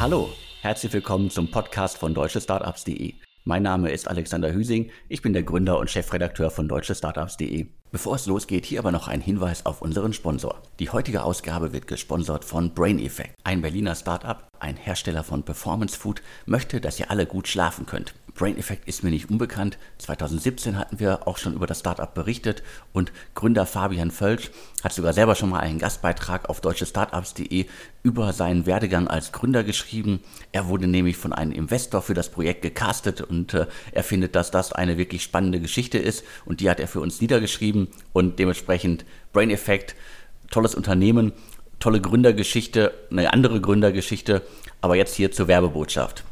Hallo, herzlich willkommen zum Podcast von deutschestartups.de. Mein Name ist Alexander Hüsing, ich bin der Gründer und Chefredakteur von deutschestartups.de. Bevor es losgeht, hier aber noch ein Hinweis auf unseren Sponsor. Die heutige Ausgabe wird gesponsert von Brain Effect. Ein Berliner Startup, ein Hersteller von Performance Food, möchte, dass ihr alle gut schlafen könnt. Brain Effect ist mir nicht unbekannt. 2017 hatten wir auch schon über das Startup berichtet und Gründer Fabian Völsch hat sogar selber schon mal einen Gastbeitrag auf deutschestartups.de über seinen Werdegang als Gründer geschrieben. Er wurde nämlich von einem Investor für das Projekt gecastet und äh, er findet, dass das eine wirklich spannende Geschichte ist und die hat er für uns niedergeschrieben und dementsprechend Brain Effect, tolles Unternehmen, tolle Gründergeschichte, eine andere Gründergeschichte, aber jetzt hier zur Werbebotschaft.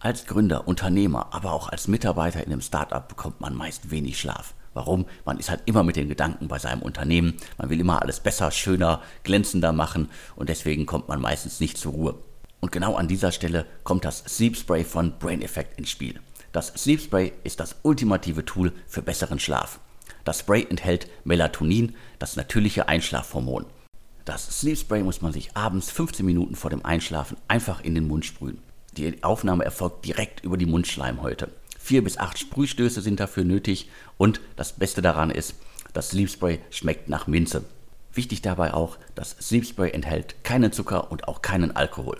Als Gründer, Unternehmer, aber auch als Mitarbeiter in einem Startup bekommt man meist wenig Schlaf. Warum? Man ist halt immer mit den Gedanken bei seinem Unternehmen. Man will immer alles besser, schöner, glänzender machen und deswegen kommt man meistens nicht zur Ruhe. Und genau an dieser Stelle kommt das Sleep Spray von Brain Effect ins Spiel. Das Sleep Spray ist das ultimative Tool für besseren Schlaf. Das Spray enthält Melatonin, das natürliche Einschlafhormon. Das Sleep Spray muss man sich abends 15 Minuten vor dem Einschlafen einfach in den Mund sprühen. Die Aufnahme erfolgt direkt über die Mundschleimhäute. Vier bis acht Sprühstöße sind dafür nötig und das Beste daran ist, das Sleep Spray schmeckt nach Minze. Wichtig dabei auch, das Sleep Spray enthält keinen Zucker und auch keinen Alkohol.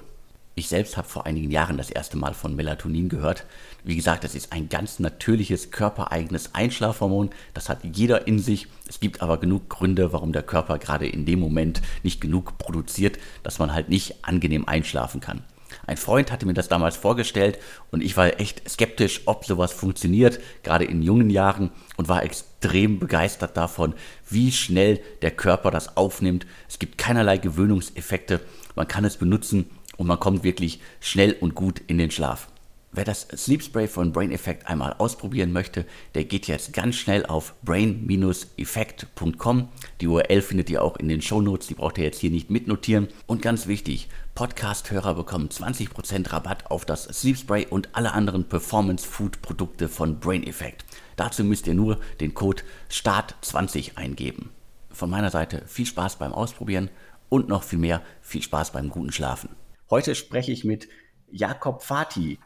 Ich selbst habe vor einigen Jahren das erste Mal von Melatonin gehört. Wie gesagt, das ist ein ganz natürliches, körpereigenes Einschlafhormon. Das hat jeder in sich. Es gibt aber genug Gründe, warum der Körper gerade in dem Moment nicht genug produziert, dass man halt nicht angenehm einschlafen kann. Ein Freund hatte mir das damals vorgestellt und ich war echt skeptisch, ob sowas funktioniert, gerade in jungen Jahren und war extrem begeistert davon, wie schnell der Körper das aufnimmt. Es gibt keinerlei Gewöhnungseffekte, man kann es benutzen und man kommt wirklich schnell und gut in den Schlaf. Wer das Sleep Spray von Brain Effect einmal ausprobieren möchte, der geht jetzt ganz schnell auf brain-effect.com. Die URL findet ihr auch in den Show Notes, die braucht ihr jetzt hier nicht mitnotieren. Und ganz wichtig, Podcast-Hörer bekommen 20% Rabatt auf das Sleep Spray und alle anderen Performance Food Produkte von Brain Effect. Dazu müsst ihr nur den Code START20 eingeben. Von meiner Seite viel Spaß beim Ausprobieren und noch viel mehr viel Spaß beim guten Schlafen. Heute spreche ich mit Jakob Fati.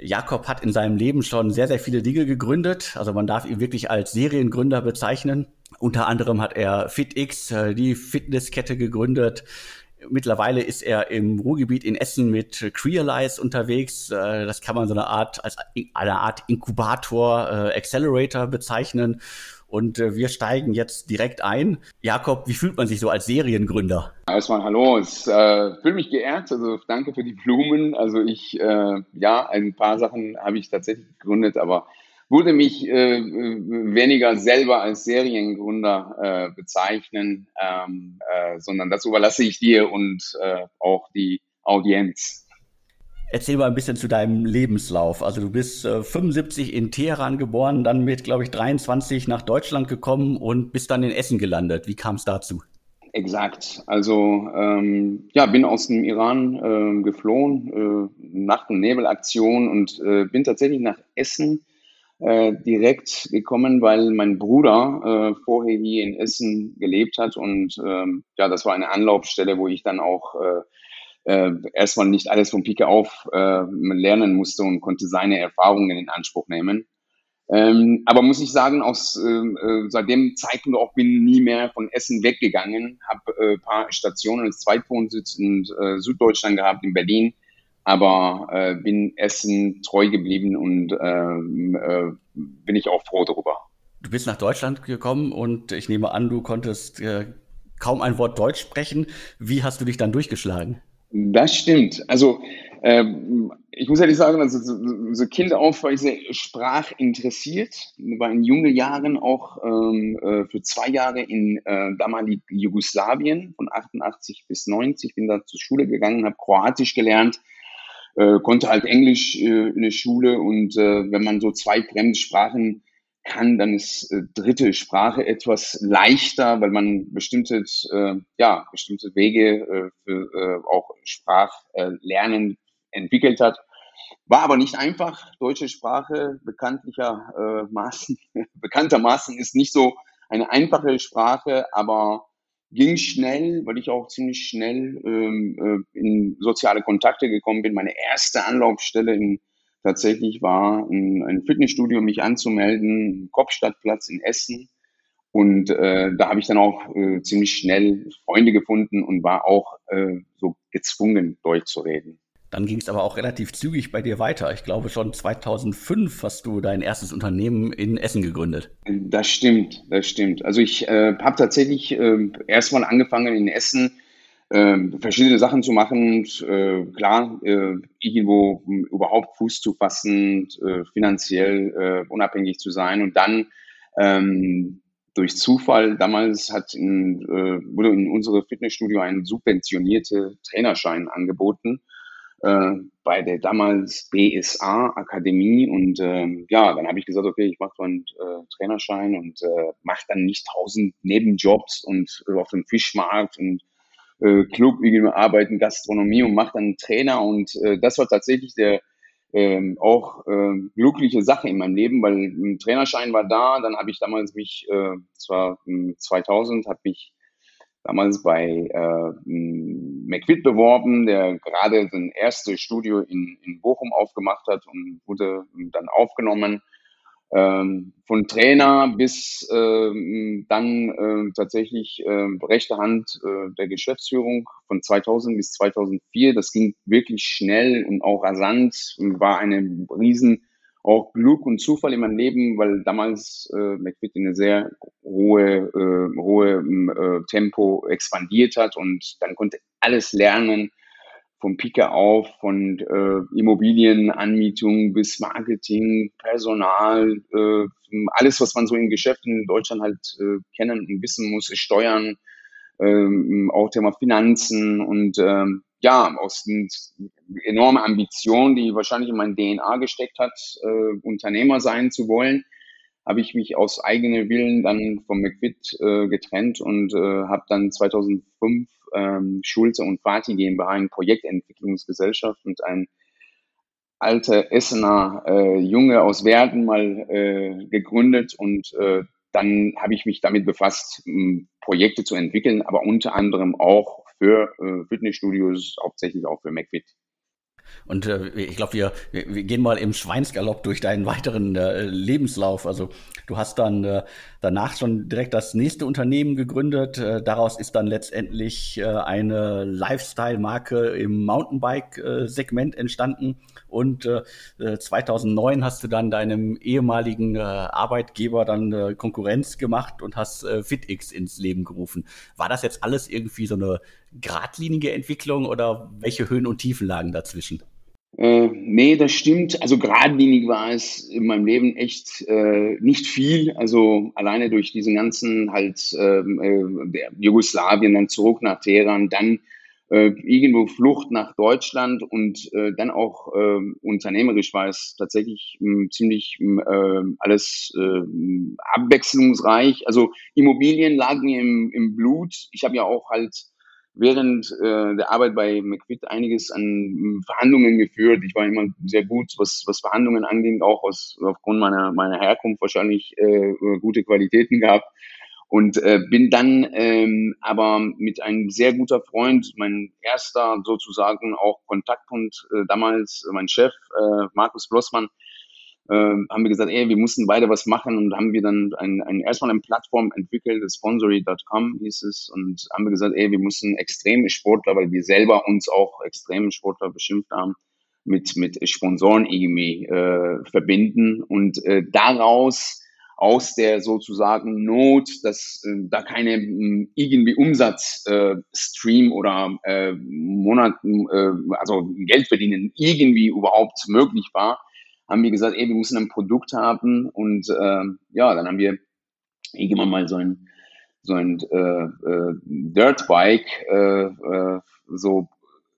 Jakob hat in seinem Leben schon sehr, sehr viele Dinge gegründet. Also man darf ihn wirklich als Seriengründer bezeichnen. Unter anderem hat er FitX, äh, die Fitnesskette gegründet. Mittlerweile ist er im Ruhrgebiet in Essen mit Crealize unterwegs. Äh, das kann man so eine Art als eine Art Inkubator, äh, Accelerator bezeichnen. Und äh, wir steigen jetzt direkt ein. Jakob, wie fühlt man sich so als Seriengründer? Erstmal hallo, ich äh, fühle mich geehrt. Also danke für die Blumen. Also ich, äh, ja, ein paar Sachen habe ich tatsächlich gegründet, aber würde mich äh, weniger selber als Seriengründer äh, bezeichnen, ähm, äh, sondern das überlasse ich dir und äh, auch die Audienz. Erzähl mal ein bisschen zu deinem Lebenslauf. Also du bist äh, 75 in Teheran geboren, dann mit, glaube ich, 23 nach Deutschland gekommen und bist dann in Essen gelandet. Wie kam es dazu? Exakt. Also ähm, ja, bin aus dem Iran äh, geflohen, äh, Nacht- und Nebelaktion und äh, bin tatsächlich nach Essen äh, direkt gekommen, weil mein Bruder äh, vorher hier in Essen gelebt hat und ähm, ja, das war eine Anlaufstelle, wo ich dann auch äh, erstmal nicht alles von Pike auf äh, lernen musste und konnte seine Erfahrungen in Anspruch nehmen. Ähm, aber muss ich sagen, aus äh, äh seit dem Zeitpunkt auch bin nie mehr von Essen weggegangen, habe äh, paar Stationen als Zweitwohnsitz in äh, Süddeutschland gehabt, in Berlin, aber äh, bin Essen treu geblieben und äh, äh, bin ich auch froh darüber. Du bist nach Deutschland gekommen und ich nehme an, du konntest äh, kaum ein Wort Deutsch sprechen. Wie hast du dich dann durchgeschlagen? Das stimmt. Also ähm, ich muss ehrlich sagen, also so, so Kind auf war ich sehr sprachinteressiert, war in jungen Jahren auch ähm, äh, für zwei Jahre in äh, damalig Jugoslawien von 88 bis 90, bin da zur Schule gegangen, habe Kroatisch gelernt, äh, konnte halt Englisch äh, in der Schule. Und äh, wenn man so zwei Fremdsprachen kann, dann ist äh, dritte Sprache etwas leichter, weil man bestimmte, äh, ja, bestimmte Wege äh, für äh, auch Sprachlernen entwickelt hat. War aber nicht einfach. Deutsche Sprache bekanntlichermaßen, bekanntermaßen ist nicht so eine einfache Sprache, aber ging schnell, weil ich auch ziemlich schnell ähm, äh, in soziale Kontakte gekommen bin. Meine erste Anlaufstelle in, tatsächlich war ein, ein Fitnessstudio, mich anzumelden, Kopfstadtplatz in Essen. Und äh, da habe ich dann auch äh, ziemlich schnell Freunde gefunden und war auch äh, so gezwungen, Deutsch zu reden. Dann ging es aber auch relativ zügig bei dir weiter. Ich glaube, schon 2005 hast du dein erstes Unternehmen in Essen gegründet. Das stimmt, das stimmt. Also ich äh, habe tatsächlich äh, erstmal angefangen in Essen äh, verschiedene Sachen zu machen. Äh, klar, äh, irgendwo überhaupt Fuß zu fassen, äh, finanziell äh, unabhängig zu sein und dann ähm, durch Zufall damals hat in, äh, wurde in unsere Fitnessstudio ein subventionierte Trainerschein angeboten äh, bei der damals BSA Akademie und ähm, ja, dann habe ich gesagt, okay, ich mache so einen äh, Trainerschein und äh, mache dann nicht tausend Nebenjobs und äh, auf dem Fischmarkt und äh, Club irgendwie arbeiten, Gastronomie und mache dann Trainer und äh, das war tatsächlich der ähm, auch äh, glückliche Sache in meinem Leben, weil ein Trainerschein war da, dann habe ich damals mich, äh, zwar 2000, habe ich damals bei äh, McFit beworben, der gerade sein erstes Studio in, in Bochum aufgemacht hat und wurde dann aufgenommen. Ähm, von Trainer bis äh, dann äh, tatsächlich äh, rechte Hand äh, der Geschäftsführung von 2000 bis 2004. Das ging wirklich schnell und auch rasant und war eine riesen auch Glück und Zufall in meinem Leben, weil damals äh, McFit in eine sehr hohe, äh, hohe äh, Tempo expandiert hat und dann konnte alles lernen, vom Pike auf, von äh, Immobilienanmietung bis Marketing, Personal, äh, alles, was man so in Geschäften in Deutschland halt äh, kennen und wissen muss, Steuern, ähm, auch Thema Finanzen und ähm, ja, aus enormer Ambition, die wahrscheinlich in mein DNA gesteckt hat, äh, Unternehmer sein zu wollen, habe ich mich aus eigenem Willen dann vom McFit äh, getrennt und äh, habe dann 2005 ähm, Schulze und Fatih GmbH, eine Projektentwicklungsgesellschaft und ein alter Essener äh, Junge aus Werden mal äh, gegründet und äh, dann habe ich mich damit befasst, Projekte zu entwickeln, aber unter anderem auch für äh, Fitnessstudios, hauptsächlich auch für McFit. Und äh, ich glaube, wir, wir gehen mal im Schweinsgalopp durch deinen weiteren äh, Lebenslauf. Also du hast dann äh, danach schon direkt das nächste Unternehmen gegründet. Äh, daraus ist dann letztendlich äh, eine Lifestyle-Marke im Mountainbike-Segment entstanden. Und äh, 2009 hast du dann deinem ehemaligen äh, Arbeitgeber dann äh, Konkurrenz gemacht und hast äh, FitX ins Leben gerufen. War das jetzt alles irgendwie so eine geradlinige Entwicklung oder welche Höhen und Tiefen lagen dazwischen? Äh, nee, das stimmt. Also geradlinig war es in meinem Leben echt äh, nicht viel. Also alleine durch diesen ganzen halt ähm, äh, Jugoslawien, dann zurück nach Teheran, dann äh, irgendwo Flucht nach Deutschland und äh, dann auch äh, unternehmerisch war es tatsächlich äh, ziemlich äh, alles äh, abwechslungsreich. Also Immobilien lagen mir im, im Blut. Ich habe ja auch halt während äh, der Arbeit bei McFit einiges an hm, Verhandlungen geführt. Ich war immer sehr gut, was, was Verhandlungen anging, auch aus, aufgrund meiner, meiner Herkunft wahrscheinlich äh, gute Qualitäten gehabt. Und äh, bin dann ähm, aber mit einem sehr guter Freund, mein erster sozusagen auch Kontaktpunkt äh, damals, mein Chef, äh, Markus Blossmann, äh, haben wir gesagt, ey, wir mussten beide was machen und haben wir dann ein, ein, erstmal eine Plattform entwickelt, sponsory.com hieß es, und haben wir gesagt, ey, wir müssen extreme Sportler, weil wir selber uns auch extreme Sportler beschimpft haben, mit, mit Sponsoren irgendwie äh, verbinden und äh, daraus aus der sozusagen Not, dass äh, da keine äh, irgendwie Umsatzstream äh, oder äh, Monat, äh, also Geld verdienen irgendwie überhaupt möglich war, haben wir gesagt, ey, wir müssen ein Produkt haben und äh, ja, dann haben wir irgendwann mal so ein so ein äh, äh, Dirtbike äh, äh, so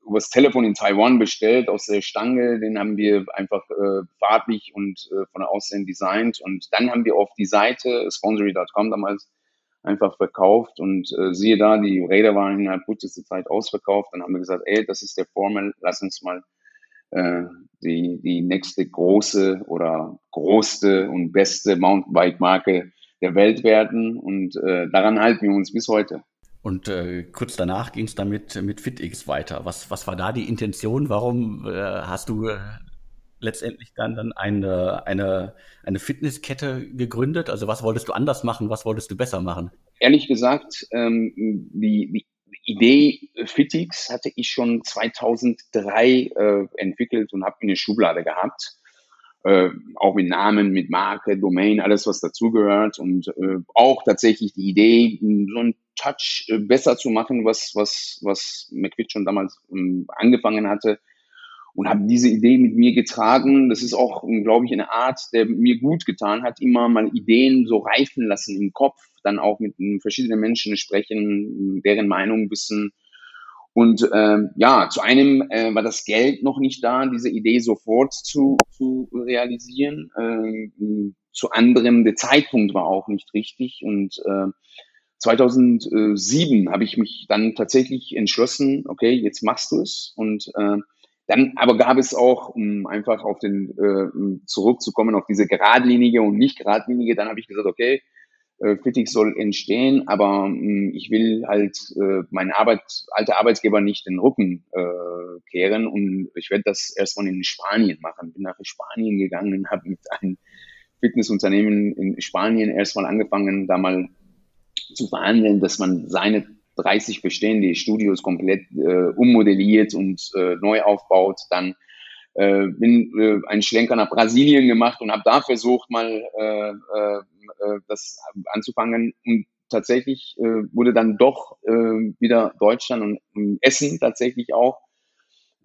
übers Telefon in Taiwan bestellt aus der Stange. Den haben wir einfach äh, farblich und äh, von der Aussehen designt und dann haben wir auf die Seite sponsory.com damals einfach verkauft und äh, siehe da, die Räder waren innerhalb kürzester Zeit ausverkauft. Dann haben wir gesagt, ey, das ist der Formel, lass uns mal äh, die, die nächste große oder größte und beste Mountainbike-Marke der Welt werden. Und äh, daran halten wir uns bis heute. Und äh, kurz danach ging es dann mit, mit FitX weiter. Was, was war da die Intention? Warum äh, hast du äh, letztendlich dann, dann eine, eine, eine Fitnesskette gegründet? Also was wolltest du anders machen? Was wolltest du besser machen? Ehrlich gesagt, ähm, die, die Idee Fitix hatte ich schon 2003 äh, entwickelt und habe in der Schublade gehabt. Äh, auch mit Namen, mit Marke, Domain, alles was dazugehört. Und äh, auch tatsächlich die Idee, so einen Touch äh, besser zu machen, was was was McQuitt schon damals ähm, angefangen hatte und habe diese Idee mit mir getragen. Das ist auch, glaube ich, eine Art, der mir gut getan hat, immer mal Ideen so reifen lassen im Kopf, dann auch mit verschiedenen Menschen sprechen, deren Meinung wissen und ähm, ja, zu einem äh, war das Geld noch nicht da, diese Idee sofort zu, zu realisieren. Ähm, zu anderem, der Zeitpunkt war auch nicht richtig. Und äh, 2007 habe ich mich dann tatsächlich entschlossen, okay, jetzt machst du es. Und äh, dann aber gab es auch, um einfach auf den äh, zurückzukommen, auf diese geradlinige und nicht geradlinige, dann habe ich gesagt, okay, äh, Kritik soll entstehen, aber mh, hm, ich will halt äh, meinen Arbeit, alte Arbeitgeber nicht den Rücken äh, kehren und ich werde das erstmal in Spanien machen. Bin nach Spanien gegangen, habe mit einem Fitnessunternehmen in Spanien erstmal angefangen, da mal zu verhandeln, dass man seine 30 bestehende Studios komplett äh, ummodelliert und äh, neu aufbaut, dann äh, bin äh, einen Schlenker nach Brasilien gemacht und habe da versucht, mal äh, äh, äh, das anzufangen. Und tatsächlich äh, wurde dann doch äh, wieder Deutschland und, und Essen tatsächlich auch.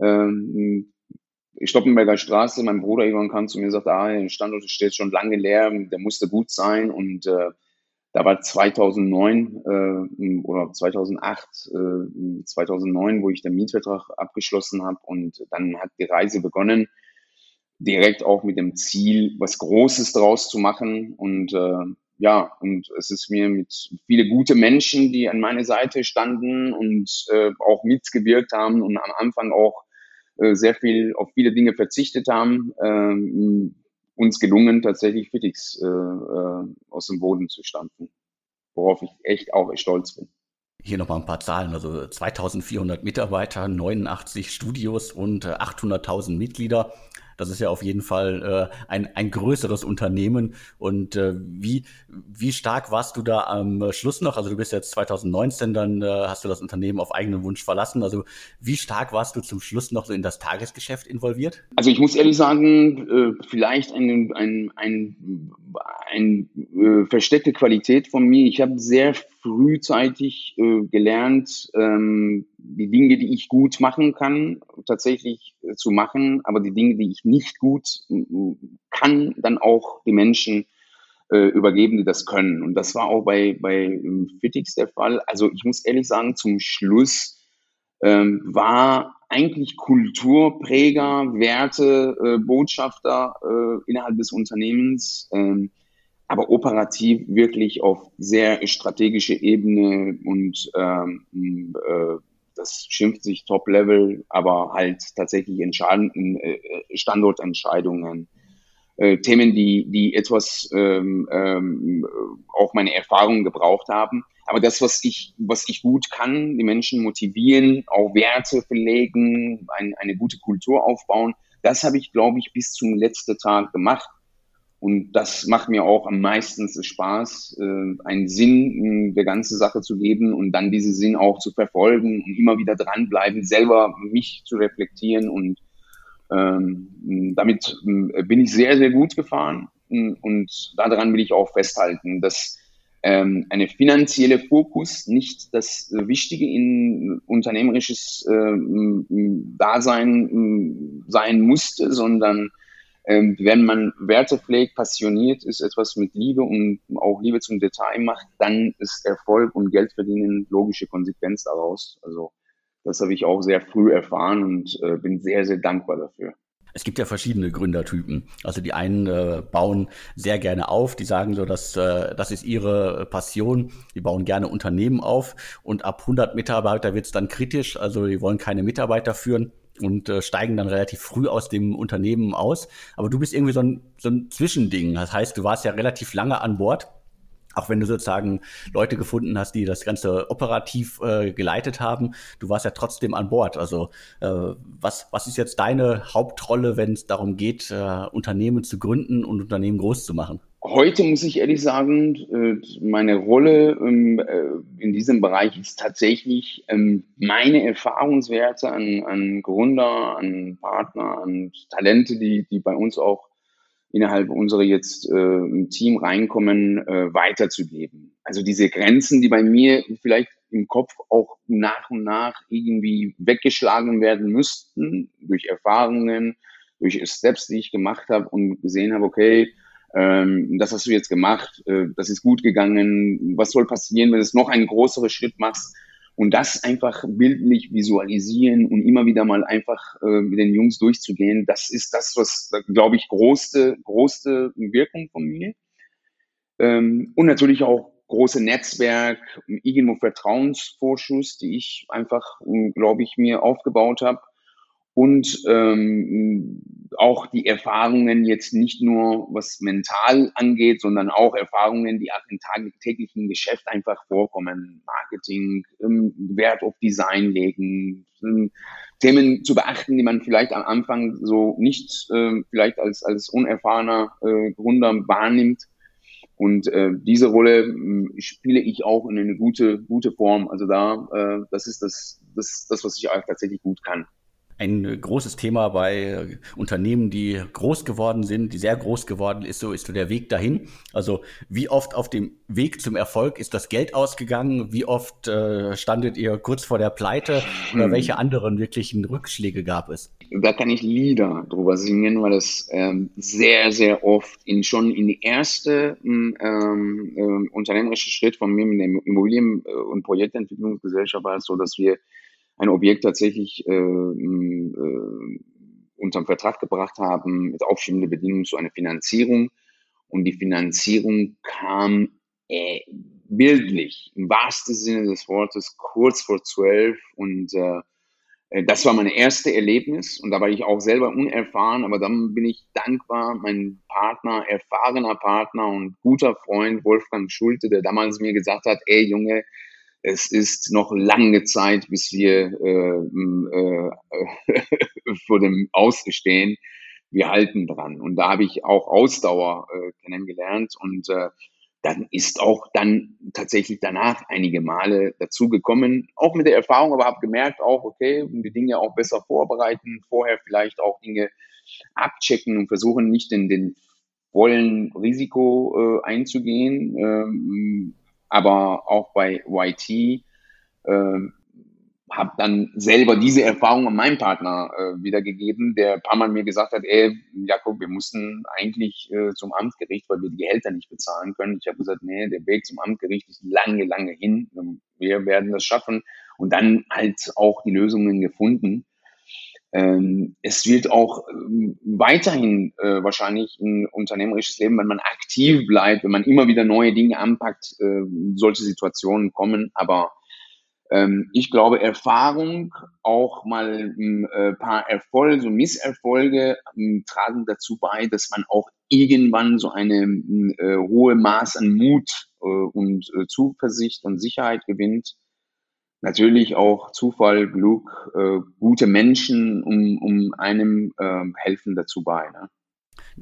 Ähm, Stoppenberger Straße, mein Bruder Ivan kam zu mir und sagte, ah, der Standort steht schon lange leer, der musste gut sein und äh, da war 2009 äh, oder 2008, äh, 2009, wo ich den Mietvertrag abgeschlossen habe und dann hat die Reise begonnen, direkt auch mit dem Ziel, was Großes draus zu machen und äh, ja, und es ist mir mit viele gute Menschen, die an meiner Seite standen und äh, auch mitgewirkt haben und am Anfang auch äh, sehr viel auf viele Dinge verzichtet haben, äh, uns gelungen, tatsächlich Fitix äh, äh, aus dem Boden zu stampfen, worauf ich echt auch stolz bin. Hier nochmal ein paar Zahlen, also 2400 Mitarbeiter, 89 Studios und 800.000 äh, Mitglieder. Das ist ja auf jeden Fall äh, ein, ein größeres Unternehmen. Und äh, wie, wie stark warst du da am Schluss noch? Also du bist jetzt 2019, dann äh, hast du das Unternehmen auf eigenen Wunsch verlassen. Also wie stark warst du zum Schluss noch so in das Tagesgeschäft involviert? Also ich muss ehrlich sagen, äh, vielleicht ein, ein, ein, ein äh, versteckte Qualität von mir. Ich habe sehr frühzeitig äh, gelernt, ähm, die Dinge, die ich gut machen kann, tatsächlich äh, zu machen, aber die Dinge, die ich nicht gut kann, dann auch die Menschen äh, übergeben, die das können. Und das war auch bei, bei ähm, Fitix der Fall. Also ich muss ehrlich sagen, zum Schluss ähm, war eigentlich Kulturpräger, Werte, äh, Botschafter äh, innerhalb des Unternehmens. Ähm, aber operativ wirklich auf sehr strategische Ebene und ähm, äh, das schimpft sich Top-Level, aber halt tatsächlich entscheidenden äh, Standortentscheidungen, äh, Themen, die, die etwas ähm, ähm, auch meine Erfahrungen gebraucht haben. Aber das, was ich, was ich gut kann, die Menschen motivieren, auch Werte verlegen, ein, eine gute Kultur aufbauen, das habe ich, glaube ich, bis zum letzten Tag gemacht. Und das macht mir auch am meisten Spaß, äh, einen Sinn der ganzen Sache zu geben und dann diesen Sinn auch zu verfolgen und immer wieder dranbleiben, selber mich zu reflektieren. Und ähm, damit äh, bin ich sehr, sehr gut gefahren. Und daran will ich auch festhalten, dass ähm, eine finanzielle Fokus nicht das Wichtige in unternehmerisches äh, Dasein sein musste, sondern ähm, wenn man Werte pflegt, passioniert ist, etwas mit Liebe und auch Liebe zum Detail macht, dann ist Erfolg und Geld verdienen logische Konsequenz daraus. Also das habe ich auch sehr früh erfahren und äh, bin sehr, sehr dankbar dafür. Es gibt ja verschiedene Gründertypen. Also die einen äh, bauen sehr gerne auf, die sagen so, dass äh, das ist ihre Passion, die bauen gerne Unternehmen auf und ab 100 Mitarbeiter wird es dann kritisch, also die wollen keine Mitarbeiter führen und äh, steigen dann relativ früh aus dem Unternehmen aus. Aber du bist irgendwie so ein, so ein Zwischending. Das heißt, du warst ja relativ lange an Bord auch wenn du sozusagen Leute gefunden hast, die das Ganze operativ äh, geleitet haben, du warst ja trotzdem an Bord. Also äh, was, was ist jetzt deine Hauptrolle, wenn es darum geht, äh, Unternehmen zu gründen und Unternehmen groß zu machen? Heute muss ich ehrlich sagen, äh, meine Rolle ähm, äh, in diesem Bereich ist tatsächlich ähm, meine Erfahrungswerte an, an Gründer, an Partner, an Talente, die, die bei uns auch innerhalb unserer jetzt äh, Team reinkommen, weiterzugeben. Also diese Grenzen, die bei mir vielleicht im Kopf auch nach und nach irgendwie weggeschlagen werden müssten durch Erfahrungen, durch Steps, die ich gemacht habe und gesehen habe, okay, ähm, das hast du jetzt gemacht, äh, das ist gut gegangen, was soll passieren, wenn du noch einen größeren Schritt machst? Und das einfach bildlich visualisieren und immer wieder mal einfach äh, mit den Jungs durchzugehen, das ist das, was, glaube ich, große, große Wirkung von mir. Ähm, und natürlich auch große Netzwerk, irgendwo Vertrauensvorschuss, die ich einfach, glaube ich, mir aufgebaut habe und ähm, auch die Erfahrungen jetzt nicht nur was mental angeht, sondern auch Erfahrungen, die auch im tagtäglichen Geschäft einfach vorkommen. Marketing, ähm, Wert auf Design legen, ähm, Themen zu beachten, die man vielleicht am Anfang so nicht äh, vielleicht als, als unerfahrener äh, Gründer wahrnimmt. Und äh, diese Rolle äh, spiele ich auch in eine gute, gute Form. Also da, äh, das ist das, das, das, was ich auch tatsächlich gut kann ein großes Thema bei Unternehmen, die groß geworden sind, die sehr groß geworden ist, so ist so der Weg dahin. Also wie oft auf dem Weg zum Erfolg ist das Geld ausgegangen? Wie oft äh, standet ihr kurz vor der Pleite? Oder hm. welche anderen wirklichen Rückschläge gab es? Da kann ich Lieder drüber singen, weil das ähm, sehr, sehr oft in schon in die erste ähm, ähm, unternehmerische Schritt von mir mit der Immobilien- und Projektentwicklungsgesellschaft war es so, dass wir ein Objekt tatsächlich äh, äh, unterm Vertrag gebracht haben, mit aufschiebenden Bedingungen zu einer Finanzierung. Und die Finanzierung kam äh, bildlich, im wahrsten Sinne des Wortes, kurz vor zwölf. Und äh, äh, das war mein erstes Erlebnis. Und da war ich auch selber unerfahren, aber dann bin ich dankbar, mein Partner, erfahrener Partner und guter Freund Wolfgang Schulte, der damals mir gesagt hat, ey Junge, es ist noch lange Zeit, bis wir äh, äh, vor dem Ausstehen. Wir halten dran. Und da habe ich auch Ausdauer äh, kennengelernt und äh, dann ist auch dann tatsächlich danach einige Male dazu gekommen, auch mit der Erfahrung, aber habe gemerkt auch, okay, die Dinge auch besser vorbereiten, vorher vielleicht auch Dinge abchecken und versuchen nicht in den vollen Risiko äh, einzugehen. Ähm, aber auch bei YT äh, habe dann selber diese Erfahrung an meinem Partner äh, wiedergegeben, der ein paar Mal mir gesagt hat, ey, Jakob, wir mussten eigentlich äh, zum Amtsgericht, weil wir die Gehälter nicht bezahlen können. Ich habe gesagt, nee, der Weg zum Amtsgericht ist lange, lange hin. Wir werden das schaffen. Und dann halt auch die Lösungen gefunden. Ähm, es wird auch ähm, weiterhin äh, wahrscheinlich ein unternehmerisches Leben, wenn man aktiv bleibt, wenn man immer wieder neue Dinge anpackt, äh, solche Situationen kommen. Aber ähm, ich glaube, Erfahrung, auch mal ein äh, paar Erfolge, so Misserfolge ähm, tragen dazu bei, dass man auch irgendwann so eine äh, hohe Maß an Mut äh, und äh, Zuversicht und Sicherheit gewinnt natürlich auch Zufall, Glück, äh, gute Menschen um, um einem äh, helfen dazu bei. Ne?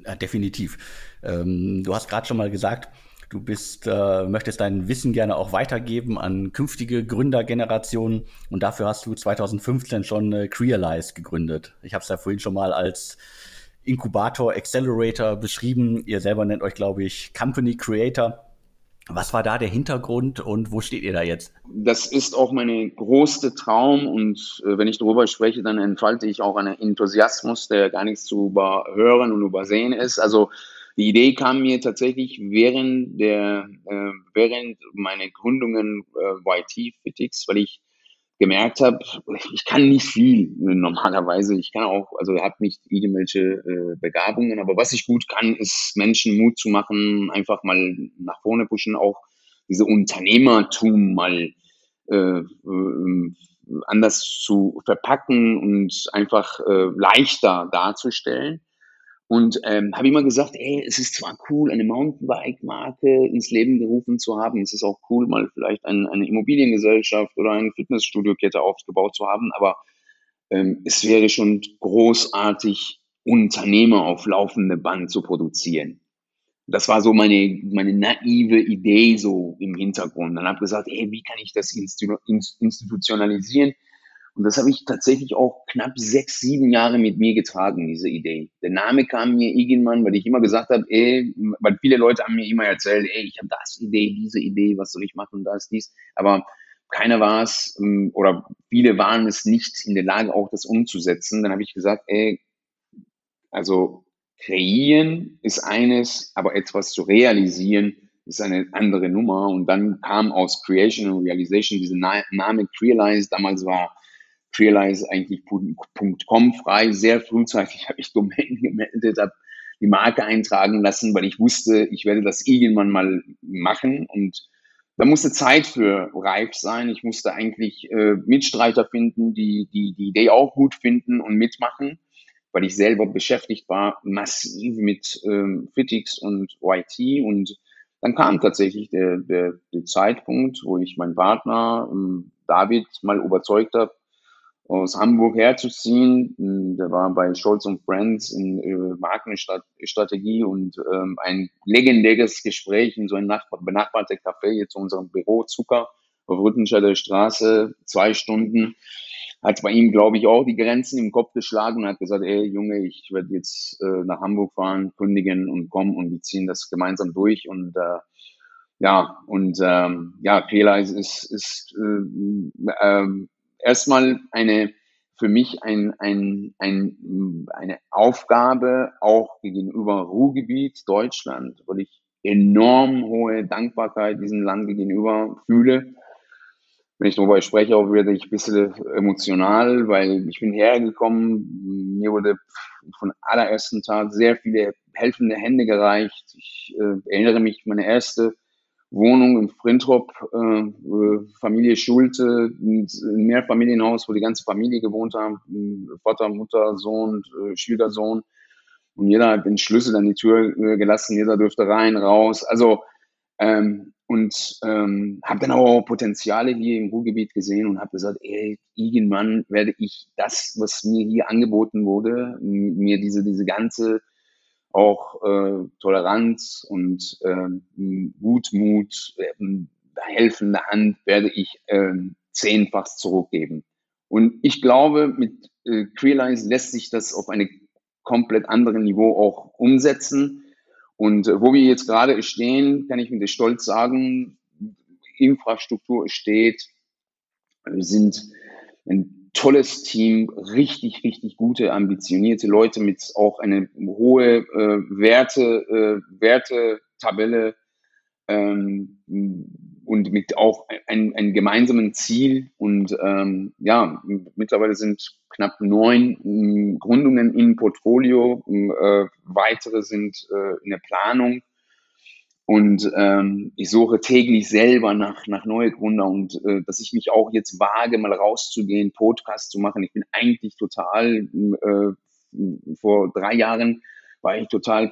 Ja, definitiv. Ähm, du hast gerade schon mal gesagt, du bist, äh, möchtest dein Wissen gerne auch weitergeben an künftige Gründergenerationen und dafür hast du 2015 schon äh, Crealize gegründet. Ich habe es ja vorhin schon mal als Inkubator, Accelerator beschrieben. Ihr selber nennt euch, glaube ich, Company Creator. Was war da der Hintergrund und wo steht ihr da jetzt? Das ist auch mein größter Traum und äh, wenn ich darüber spreche, dann entfalte ich auch einen Enthusiasmus, der gar nicht zu überhören und übersehen ist. Also die Idee kam mir tatsächlich während der äh, während meiner Gründungen äh, YT Fitix, weil ich gemerkt habe, ich kann nicht viel normalerweise. Ich kann auch, also habe nicht irgendwelche äh, Begabungen, aber was ich gut kann, ist Menschen Mut zu machen, einfach mal nach vorne pushen, auch diese Unternehmertum mal äh, äh, anders zu verpacken und einfach äh, leichter darzustellen. Und ähm, habe immer gesagt, ey, es ist zwar cool, eine Mountainbike-Marke ins Leben gerufen zu haben, es ist auch cool, mal vielleicht ein, eine Immobiliengesellschaft oder eine Fitnessstudio-Kette aufgebaut zu haben, aber ähm, es wäre schon großartig, Unternehmer auf laufende Band zu produzieren. Das war so meine, meine naive Idee so im Hintergrund. Dann habe ich gesagt, ey, wie kann ich das institutionalisieren? Und das habe ich tatsächlich auch knapp sechs, sieben Jahre mit mir getragen, diese Idee. Der Name kam mir irgendwann, weil ich immer gesagt habe, ey, weil viele Leute haben mir immer erzählt, ey, ich habe das Idee, diese Idee, was soll ich machen, das, dies. Aber keiner war es ähm, oder viele waren es nicht in der Lage, auch das umzusetzen. Dann habe ich gesagt, ey, also kreieren ist eines, aber etwas zu realisieren ist eine andere Nummer. Und dann kam aus Creation und Realization dieser Name Crealize. Damals war Crealize eigentlich .com frei. Sehr frühzeitig habe ich Domain gemeldet, habe die Marke eintragen lassen, weil ich wusste, ich werde das irgendwann mal machen und da musste Zeit für reif sein. Ich musste eigentlich äh, Mitstreiter finden, die, die die Idee auch gut finden und mitmachen, weil ich selber beschäftigt war, massiv mit ähm, Fitix und YT und dann kam tatsächlich der, der, der Zeitpunkt, wo ich meinen Partner ähm, David mal überzeugt habe, aus Hamburg herzuziehen. Der war bei Scholz und Friends in äh, Markenstrategie und ähm, ein legendäres Gespräch in so einem Nachbar benachbarte Café hier zu unserem Büro Zucker auf Rüttenscheider Straße, zwei Stunden. Hat bei ihm, glaube ich, auch die Grenzen im Kopf geschlagen und hat gesagt, ey Junge, ich werde jetzt äh, nach Hamburg fahren, kündigen und kommen und wir ziehen das gemeinsam durch und äh, ja, und ähm, ja, Fehler ist, ist, ist äh, äh, erstmal eine für mich ein, ein, ein, eine Aufgabe auch gegenüber Ruhrgebiet Deutschland, weil ich enorm hohe Dankbarkeit diesem Land gegenüber fühle. Wenn ich darüber spreche, auch werde ich ein bisschen emotional, weil ich bin hergekommen, mir wurde von allerersten Tag sehr viele helfende Hände gereicht. Ich äh, erinnere mich, meine erste Wohnung in Frintrop, äh, Familie Schulte, ein Mehrfamilienhaus, wo die ganze Familie gewohnt haben, Vater, Mutter, Sohn, äh, Schwiegersohn. Und jeder hat den Schlüssel an die Tür äh, gelassen, jeder dürfte rein, raus. Also ähm, und ähm, habe dann auch Potenziale hier im Ruhrgebiet gesehen und habe gesagt, ey, irgendwann werde ich das, was mir hier angeboten wurde, mir diese diese ganze auch äh, Toleranz und äh, Gutmut, äh, helfende Hand werde ich äh, zehnfach zurückgeben. Und ich glaube, mit äh, Crealize lässt sich das auf eine komplett andere Niveau auch umsetzen. Und äh, wo wir jetzt gerade stehen, kann ich mit Stolz sagen, Infrastruktur steht, wir sind ein tolles Team, richtig, richtig gute, ambitionierte Leute mit auch eine hohe äh, Werte, äh, Wertetabelle ähm, und mit auch ein, ein gemeinsamen Ziel. Und ähm, ja, mittlerweile sind knapp neun äh, Gründungen im Portfolio, äh, weitere sind äh, in der Planung. Und ähm, ich suche täglich selber nach, nach neue Gründer und äh, dass ich mich auch jetzt wage, mal rauszugehen, Podcast zu machen. Ich bin eigentlich total, äh, vor drei Jahren war ich total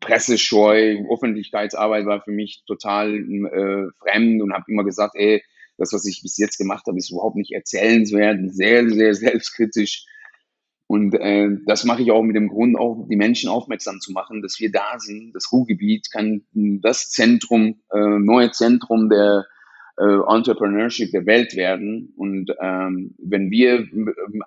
pressescheu, Öffentlichkeitsarbeit war für mich total äh, fremd und habe immer gesagt, ey, das, was ich bis jetzt gemacht habe, ist überhaupt nicht erzählenswert, sehr, sehr selbstkritisch. Und äh, das mache ich auch mit dem Grund, auch die Menschen aufmerksam zu machen, dass wir da sind. Das Ruhrgebiet kann das Zentrum, äh, neue Zentrum der äh, Entrepreneurship der Welt werden. Und ähm, wenn wir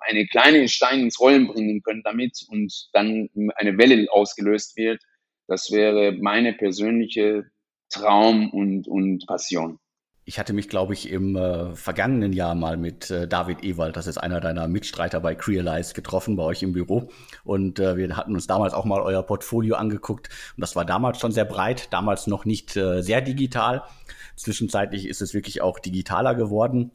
eine kleine Stein ins Rollen bringen können damit und dann eine Welle ausgelöst wird, das wäre meine persönliche Traum und, und Passion. Ich hatte mich, glaube ich, im äh, vergangenen Jahr mal mit äh, David Ewald, das ist einer deiner Mitstreiter bei Crealize, getroffen bei euch im Büro. Und äh, wir hatten uns damals auch mal euer Portfolio angeguckt. Und das war damals schon sehr breit, damals noch nicht äh, sehr digital. Zwischenzeitlich ist es wirklich auch digitaler geworden.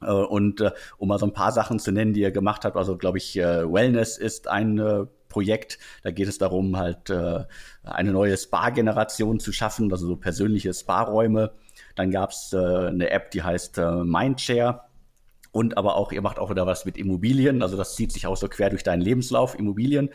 Äh, und äh, um mal so ein paar Sachen zu nennen, die ihr gemacht habt, also glaube ich, äh, Wellness ist ein äh, Projekt. Da geht es darum, halt äh, eine neue Spa-Generation zu schaffen, also so persönliche Spa-Räume. Dann gab es äh, eine App, die heißt äh, Mindshare. Und aber auch, ihr macht auch wieder was mit Immobilien. Also das zieht sich auch so quer durch deinen Lebenslauf, Immobilien.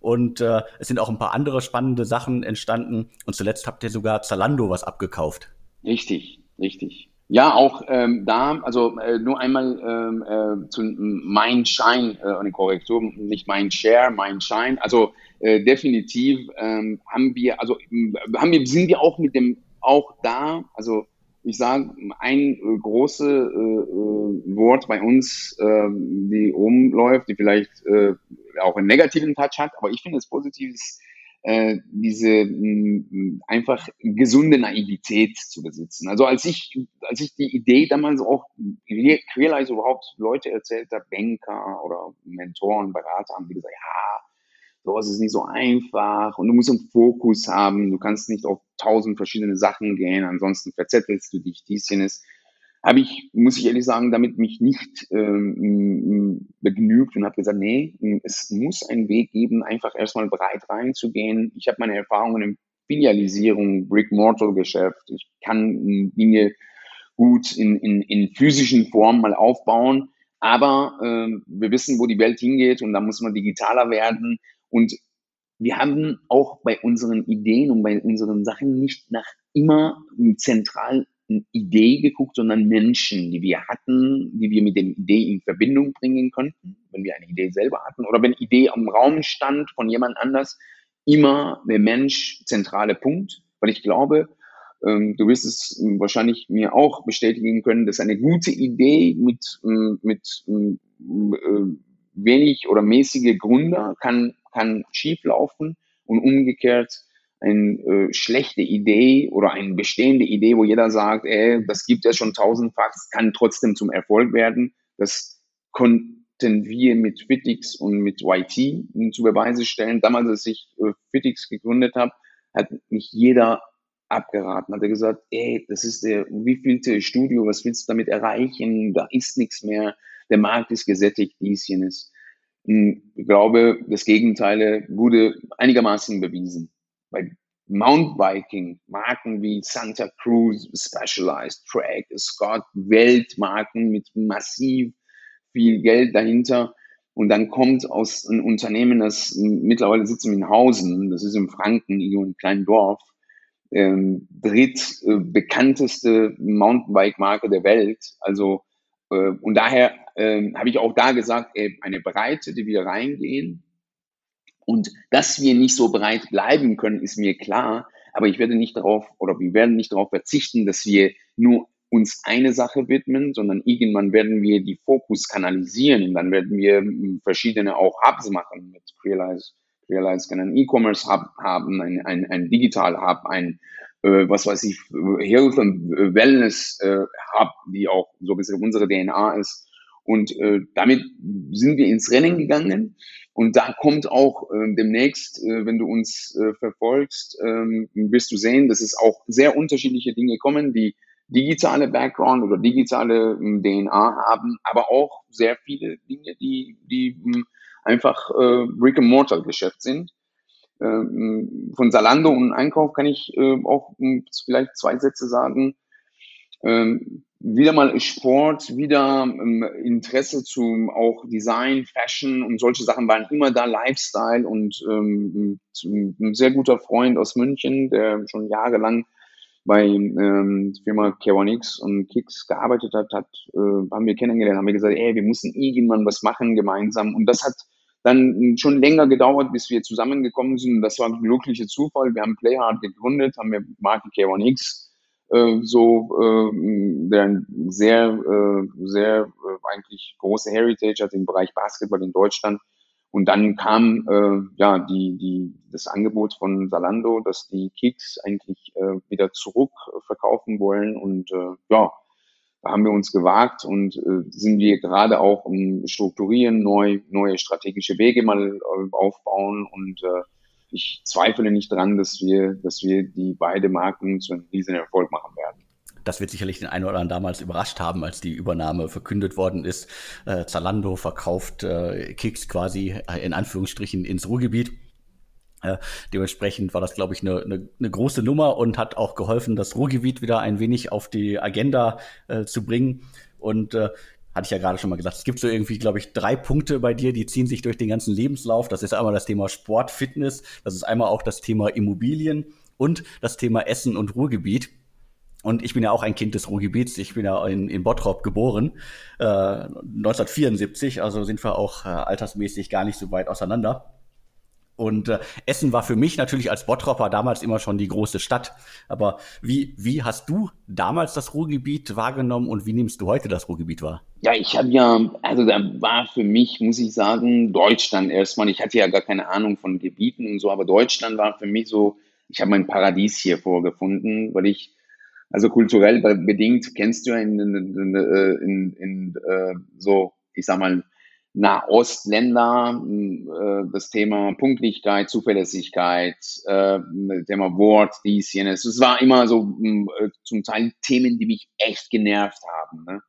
Und äh, es sind auch ein paar andere spannende Sachen entstanden. Und zuletzt habt ihr sogar Zalando was abgekauft. Richtig, richtig. Ja, auch ähm, da, also äh, nur einmal ähm, äh, zu mein Schein, äh, eine Korrektur, nicht mein Share, mein Schein. Also äh, definitiv ähm, haben wir, also haben wir, sind wir auch mit dem auch da, also ich sage ein äh, großes äh, äh, Wort bei uns, äh, die rumläuft, die vielleicht äh, auch einen negativen Touch hat, aber ich finde es positiv ist, äh, diese mh, einfach gesunde Naivität zu besitzen. Also als ich, als ich die Idee damals auch Queerlife überhaupt Leute erzählt habe, Banker oder Mentoren, Berater haben die gesagt, ja, sowas ist nicht so einfach und du musst einen Fokus haben, du kannst nicht auf tausend verschiedene Sachen gehen, ansonsten verzettelst du dich, dies, jenes. Habe ich, muss ich ehrlich sagen, damit mich nicht ähm, begnügt und habe gesagt, nee, es muss einen Weg geben, einfach erstmal breit reinzugehen. Ich habe meine Erfahrungen in Filialisierung, Brick-Mortal-Geschäft. Ich kann Dinge gut in, in, in physischen Form mal aufbauen. Aber ähm, wir wissen, wo die Welt hingeht und da muss man digitaler werden. Und wir haben auch bei unseren Ideen und bei unseren Sachen nicht nach immer zentral Idee geguckt, sondern Menschen, die wir hatten, die wir mit der Idee in Verbindung bringen konnten, wenn wir eine Idee selber hatten oder wenn Idee am Raum stand von jemand anders, immer der Mensch zentrale Punkt, weil ich glaube, ähm, du wirst es wahrscheinlich mir auch bestätigen können, dass eine gute Idee mit, mit äh, wenig oder mäßige Gründer kann kann schieflaufen und umgekehrt eine äh, schlechte Idee oder eine bestehende Idee, wo jeder sagt, ey, das gibt ja schon tausendfach, kann trotzdem zum Erfolg werden. Das konnten wir mit Fitix und mit YT zu Beweise stellen. Damals, als ich äh, Fitix gegründet habe, hat mich jeder abgeraten, hat er gesagt, ey, das ist der wievielte Studio, was willst du damit erreichen? Da ist nichts mehr, der Markt ist gesättigt, dies, jenes. Hm, ich glaube, das Gegenteil wurde einigermaßen bewiesen. Bei Mountainbiking, Marken wie Santa Cruz, Specialized, Track, Scott, Weltmarken mit massiv viel Geld dahinter. Und dann kommt aus einem Unternehmen, das mittlerweile sitzt in Hausen, das ist in Franken, in einem kleinen Dorf, ähm, dritt äh, Mountainbike-Marke der Welt. Also und daher äh, habe ich auch da gesagt, eine Breite, die wir reingehen. Und dass wir nicht so breit bleiben können, ist mir klar. Aber ich werde nicht darauf oder wir werden nicht darauf verzichten, dass wir nur uns eine Sache widmen, sondern irgendwann werden wir die Fokus kanalisieren und dann werden wir hm, verschiedene auch Hubs machen mit Realize. Realize kann einen E-Commerce Hub haben, ein, ein, ein Digital Hub, ein äh, was weiß ich, Health und Wellness äh, Hub, die auch so ein bisschen unsere DNA ist. Und äh, damit sind wir ins Rennen gegangen. Und da kommt auch äh, demnächst, äh, wenn du uns äh, verfolgst, äh, wirst du sehen, dass es auch sehr unterschiedliche Dinge kommen, die digitale Background oder digitale äh, DNA haben, aber auch sehr viele Dinge, die, die äh, einfach äh, Brick-and-Mortar-Geschäft sind. Ähm, von Salando und Einkauf kann ich äh, auch hm, vielleicht zwei Sätze sagen. Ähm, wieder mal Sport, wieder ähm, Interesse zum auch Design, Fashion und solche Sachen waren immer da, Lifestyle und ähm, ein sehr guter Freund aus München, der schon jahrelang bei ähm, Firma Keronix und Kicks gearbeitet hat, hat äh, haben wir kennengelernt, haben wir gesagt, ey, wir müssen irgendwann was machen gemeinsam und das hat dann schon länger gedauert, bis wir zusammengekommen sind. Das war ein glücklicher Zufall. Wir haben Playhard gegründet, haben wir Marke K1X äh, so äh, der ein sehr, äh, sehr äh, eigentlich große Heritage hat im Bereich Basketball in Deutschland. Und dann kam äh, ja die, die, das Angebot von Salando, dass die Kicks eigentlich äh, wieder zurück verkaufen wollen. Und äh, ja, da haben wir uns gewagt und äh, sind wir gerade auch um Strukturieren, neu, neue strategische Wege mal äh, aufbauen und äh, ich zweifle nicht dran, dass wir, dass wir die beide Marken zu einem riesen Erfolg machen werden. Das wird sicherlich den einen oder anderen damals überrascht haben, als die Übernahme verkündet worden ist. Äh, Zalando verkauft äh, Kicks quasi äh, in Anführungsstrichen ins Ruhrgebiet. Äh, dementsprechend war das, glaube ich, eine, eine, eine große Nummer und hat auch geholfen, das Ruhrgebiet wieder ein wenig auf die Agenda äh, zu bringen. Und äh, hatte ich ja gerade schon mal gesagt, es gibt so irgendwie, glaube ich, drei Punkte bei dir, die ziehen sich durch den ganzen Lebenslauf. Das ist einmal das Thema Sport, Fitness, das ist einmal auch das Thema Immobilien und das Thema Essen und Ruhrgebiet. Und ich bin ja auch ein Kind des Ruhrgebiets. Ich bin ja in, in Bottrop geboren, äh, 1974. Also sind wir auch äh, altersmäßig gar nicht so weit auseinander. Und äh, Essen war für mich natürlich als Bottropper damals immer schon die große Stadt. Aber wie, wie hast du damals das Ruhrgebiet wahrgenommen und wie nimmst du heute das Ruhrgebiet wahr? Ja, ich habe ja, also da war für mich, muss ich sagen, Deutschland erstmal. Ich hatte ja gar keine Ahnung von Gebieten und so, aber Deutschland war für mich so, ich habe mein Paradies hier vorgefunden, weil ich, also kulturell bedingt, kennst du ja in, in, äh, in, in äh, so, ich sag mal, Nahostländer, äh, das Thema Punktlichkeit, Zuverlässigkeit, äh, Thema Wort, dies, jenes. Es war immer so äh, zum Teil Themen, die mich echt genervt haben. Ne?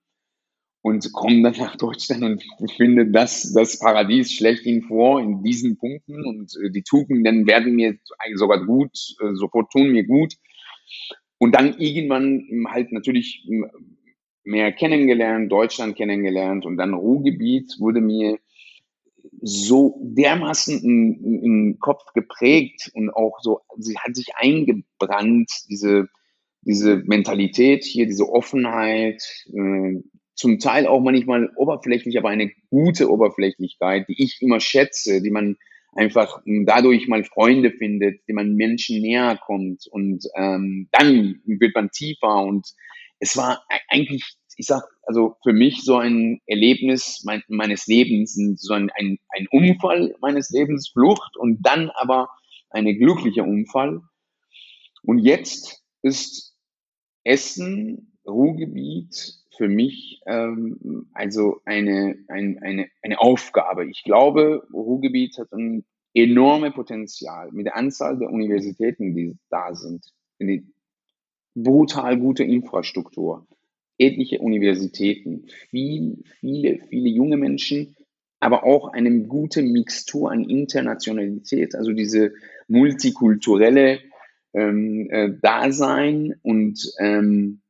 Und komme dann nach Deutschland und finde das, das Paradies schlechthin vor in diesen Punkten und die Tugenden werden mir sogar gut, sofort tun mir gut. Und dann irgendwann halt natürlich mehr kennengelernt, Deutschland kennengelernt und dann Ruhrgebiet wurde mir so dermaßen in, Kopf geprägt und auch so, sie hat sich eingebrannt, diese, diese Mentalität hier, diese Offenheit, äh, zum Teil auch manchmal oberflächlich, aber eine gute Oberflächlichkeit, die ich immer schätze, die man einfach dadurch mal Freunde findet, die man Menschen näher kommt und ähm, dann wird man tiefer und es war eigentlich, ich sag, also für mich so ein Erlebnis mein, meines Lebens, so ein, ein, ein Unfall meines Lebens, Flucht und dann aber eine glückliche Unfall. Und jetzt ist Essen, Ruhrgebiet für mich ähm, also eine, ein, eine, eine Aufgabe. Ich glaube, Ruhrgebiet hat ein enormes Potenzial mit der Anzahl der Universitäten, die da sind, die brutal gute Infrastruktur, etliche Universitäten, viel, viele, viele junge Menschen, aber auch eine gute Mixtur an Internationalität, also diese multikulturelle ähm, äh, Dasein und ähm,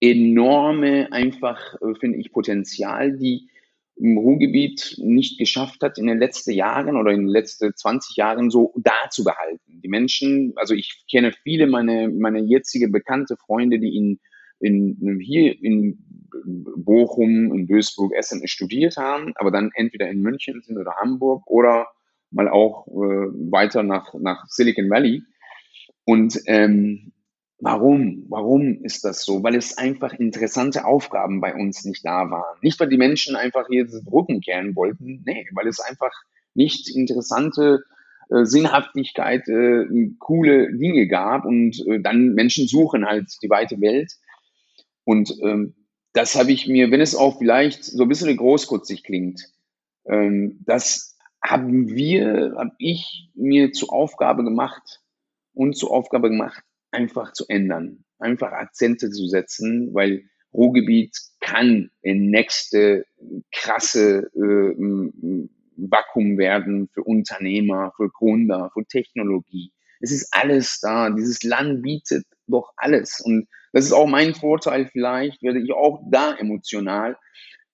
enorme einfach, äh, finde ich, Potenzial, die im Ruhrgebiet nicht geschafft hat, in den letzten Jahren oder in den letzten 20 Jahren so da zu behalten. Die Menschen, also ich kenne viele meine, meine jetzige bekannte Freunde, die in, in, hier in Bochum, in Duisburg, Essen studiert haben, aber dann entweder in München sind oder Hamburg oder mal auch äh, weiter nach, nach Silicon Valley. Und ähm, Warum? Warum ist das so? Weil es einfach interessante Aufgaben bei uns nicht da waren. Nicht, weil die Menschen einfach hier den Rücken kehren wollten, nee, weil es einfach nicht interessante äh, Sinnhaftigkeit, äh, coole Dinge gab und äh, dann Menschen suchen halt die weite Welt. Und ähm, das habe ich mir, wenn es auch vielleicht so ein bisschen großkotzig klingt, ähm, das haben wir, habe ich mir zur Aufgabe gemacht und zur Aufgabe gemacht, einfach zu ändern, einfach Akzente zu setzen, weil Ruhrgebiet kann in nächste krasse äh, Vakuum werden für Unternehmer, für Gründer, für Technologie. Es ist alles da. Dieses Land bietet doch alles. Und das ist auch mein Vorteil vielleicht, werde ich auch da emotional,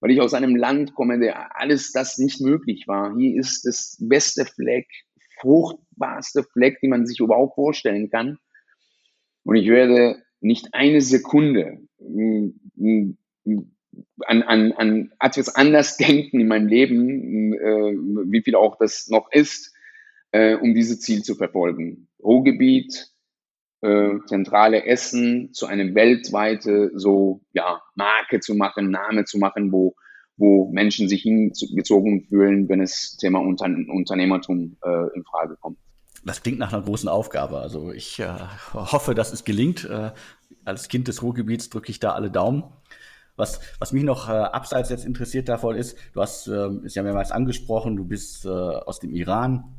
weil ich aus einem Land komme, der alles das nicht möglich war. Hier ist das beste Fleck, fruchtbarste Fleck, die man sich überhaupt vorstellen kann. Und ich werde nicht eine Sekunde mm, mm, an, an, an etwas anders denken in meinem Leben, äh, wie viel auch das noch ist, äh, um dieses Ziel zu verfolgen. Ruhrgebiet, äh, zentrale Essen zu einem weltweite so ja Marke zu machen, Name zu machen, wo wo Menschen sich hingezogen fühlen, wenn es Thema Unternehmertum äh, in Frage kommt. Das klingt nach einer großen Aufgabe. Also ich äh, hoffe, dass es gelingt. Äh, als Kind des Ruhrgebiets drücke ich da alle Daumen. Was, was mich noch äh, abseits jetzt interessiert davon ist, du hast äh, ist ja mehrmals angesprochen, du bist äh, aus dem Iran.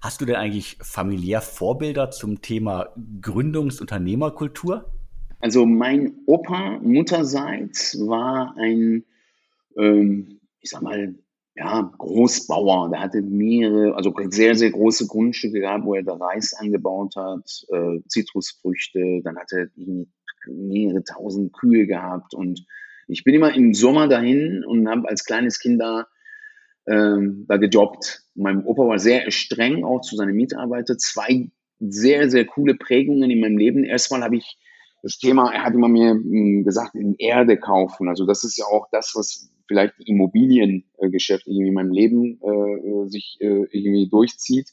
Hast du denn eigentlich familiär Vorbilder zum Thema Gründungsunternehmerkultur? Also mein Opa mutterseits war ein, ähm, ich sag mal, ja, Großbauer. Der hatte mehrere, also sehr, sehr große Grundstücke gehabt, wo er da Reis angebaut hat, äh, Zitrusfrüchte. Dann hat er mehrere tausend Kühe gehabt und Ich bin immer im Sommer dahin und habe als kleines Kind da, ähm, da gejobbt. Mein Opa war sehr streng auch zu seinen Mitarbeitern. Zwei sehr, sehr coole Prägungen in meinem Leben. Erstmal habe ich das Thema, er hat immer mir hm, gesagt, in Erde kaufen. Also das ist ja auch das, was vielleicht die Immobiliengeschäft irgendwie in meinem Leben äh, sich äh, irgendwie durchzieht,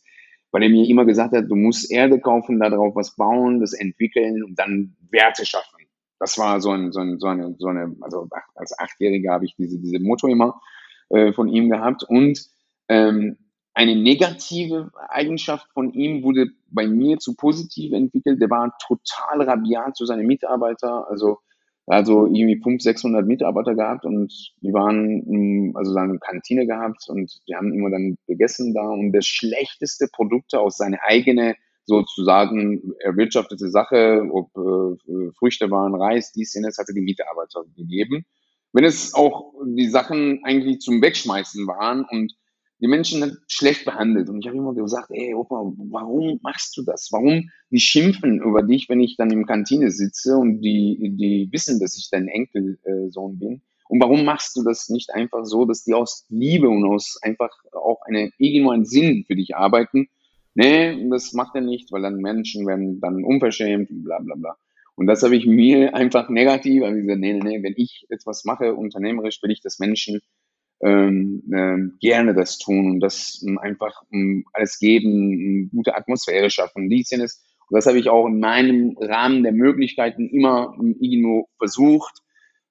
weil er mir immer gesagt hat, du musst Erde kaufen, darauf was bauen, das entwickeln und dann Werte schaffen. Das war so, ein, so, ein, so eine, so eine, also als Achtjähriger habe ich diese, diese Motto immer äh, von ihm gehabt und ähm, eine negative Eigenschaft von ihm wurde bei mir zu positiv entwickelt. Der war total rabiat zu seinen Mitarbeitern. Also, also irgendwie 500, 600 Mitarbeiter gehabt und die waren, also seine Kantine gehabt und die haben immer dann gegessen da und das schlechteste Produkte aus seiner eigenen sozusagen erwirtschaftete Sache, ob äh, Früchte waren, Reis, dies, jenes, hatte die Mitarbeiter gegeben. Wenn es auch die Sachen eigentlich zum Wegschmeißen waren und die Menschen schlecht behandelt. Und ich habe immer gesagt, ey Opa, warum machst du das? Warum die schimpfen über dich, wenn ich dann im Kantine sitze und die, die wissen, dass ich dein Enkelsohn bin? Und warum machst du das nicht einfach so, dass die aus Liebe und aus einfach auch eine, irgendwo einen Sinn für dich arbeiten? Nee, das macht er nicht, weil dann Menschen werden dann unverschämt und bla bla bla. Und das habe ich mir einfach negativ, also ich gesagt, nee, nee, nee, wenn ich etwas mache, unternehmerisch, will ich, dass Menschen ähm, äh, gerne das tun und das ähm, einfach ähm, alles geben, eine gute Atmosphäre schaffen. Dies ist und das habe ich auch in meinem Rahmen der Möglichkeiten immer irgendwo versucht.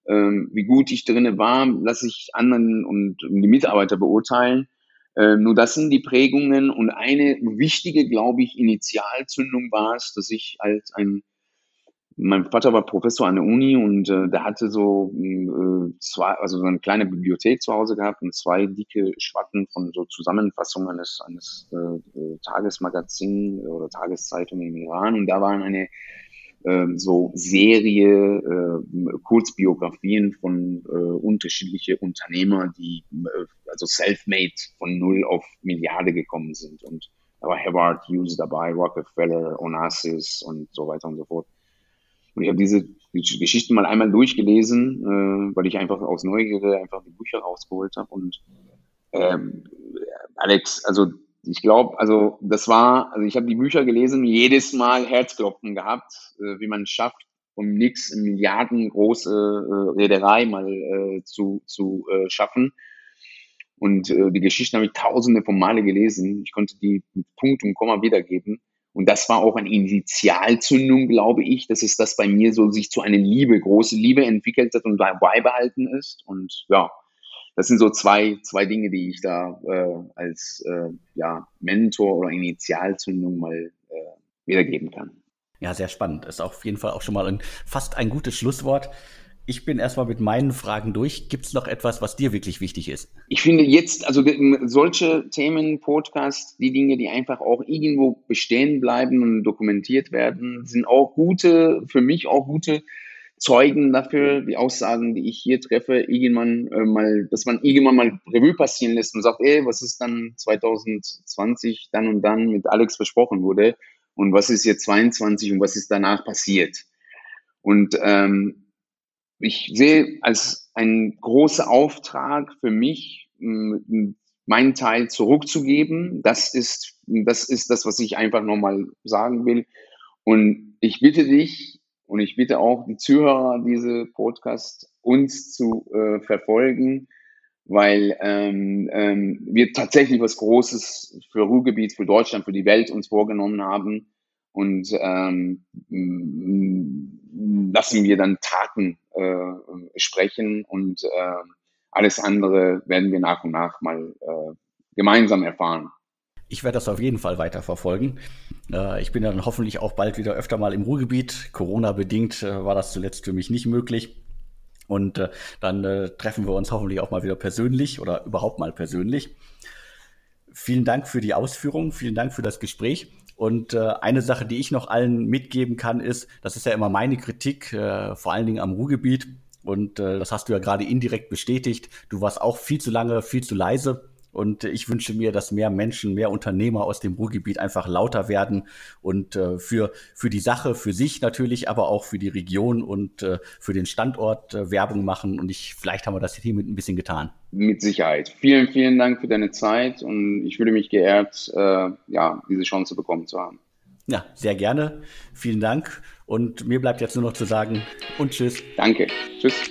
Ähm, wie gut ich drinne war, lasse ich anderen und die Mitarbeiter beurteilen. Äh, nur das sind die Prägungen und eine wichtige, glaube ich, Initialzündung war es, dass ich als ein mein Vater war Professor an der Uni und äh, der hatte so äh, zwei, also so eine kleine Bibliothek zu Hause gehabt und zwei dicke Schwatten von so Zusammenfassungen eines, eines äh, äh Tagesmagazin oder Tageszeitung im Iran und da waren eine äh, so Serie äh, Kurzbiografien von äh, unterschiedliche Unternehmer, die äh, also self-made von null auf Milliarde gekommen sind und da war Howard Hughes dabei, Rockefeller, Onassis und so weiter und so fort. Und ich habe diese Geschichten mal einmal durchgelesen, äh, weil ich einfach aus Neugierde einfach die Bücher rausgeholt habe. Und ähm, Alex, also ich glaube, also das war, also ich habe die Bücher gelesen, jedes Mal Herzklopfen gehabt, äh, wie man es schafft, um nichts eine milliardengroße äh, Reederei mal äh, zu, zu äh, schaffen. Und äh, die Geschichten habe ich tausende von Male gelesen. Ich konnte die mit Punkt und Komma wiedergeben. Und das war auch eine Initialzündung, glaube ich, dass es das bei mir so sich zu einer Liebe, große Liebe entwickelt hat und beibehalten ist. Und ja, das sind so zwei, zwei Dinge, die ich da äh, als äh, ja, Mentor oder Initialzündung mal äh, wiedergeben kann. Ja, sehr spannend. Ist auf jeden Fall auch schon mal ein, fast ein gutes Schlusswort. Ich bin erstmal mit meinen Fragen durch. Gibt es noch etwas, was dir wirklich wichtig ist? Ich finde jetzt, also solche Themen, Podcasts, die Dinge, die einfach auch irgendwo bestehen bleiben und dokumentiert werden, sind auch gute, für mich auch gute Zeugen dafür, die Aussagen, die ich hier treffe, irgendwann äh, mal, dass man irgendwann mal Revue passieren lässt und sagt, ey, was ist dann 2020 dann und dann mit Alex versprochen wurde und was ist jetzt 22 und was ist danach passiert. Und ähm, ich sehe als ein großer Auftrag für mich, meinen Teil zurückzugeben. Das ist, das ist das, was ich einfach nochmal sagen will. Und ich bitte dich und ich bitte auch die Zuhörer diese Podcast uns zu äh, verfolgen, weil ähm, ähm, wir tatsächlich was Großes für Ruhrgebiet, für Deutschland, für die Welt uns vorgenommen haben. Und ähm, lassen wir dann Taten äh, sprechen und äh, alles andere werden wir nach und nach mal äh, gemeinsam erfahren. Ich werde das auf jeden Fall weiter verfolgen. Äh, ich bin dann hoffentlich auch bald wieder öfter mal im Ruhrgebiet. Corona-bedingt äh, war das zuletzt für mich nicht möglich. Und äh, dann treffen wir uns hoffentlich auch mal wieder persönlich oder überhaupt mal persönlich. Vielen Dank für die Ausführungen, vielen Dank für das Gespräch. Und äh, eine Sache, die ich noch allen mitgeben kann, ist, das ist ja immer meine Kritik, äh, vor allen Dingen am Ruhrgebiet. Und äh, das hast du ja gerade indirekt bestätigt. Du warst auch viel zu lange, viel zu leise. Und ich wünsche mir, dass mehr Menschen, mehr Unternehmer aus dem Ruhrgebiet einfach lauter werden und äh, für, für die Sache, für sich natürlich, aber auch für die Region und äh, für den Standort äh, Werbung machen. Und ich, vielleicht haben wir das hiermit ein bisschen getan. Mit Sicherheit. Vielen, vielen Dank für deine Zeit und ich fühle mich geehrt, äh, ja, diese Chance bekommen zu haben. Ja, sehr gerne. Vielen Dank. Und mir bleibt jetzt nur noch zu sagen und tschüss. Danke. Tschüss.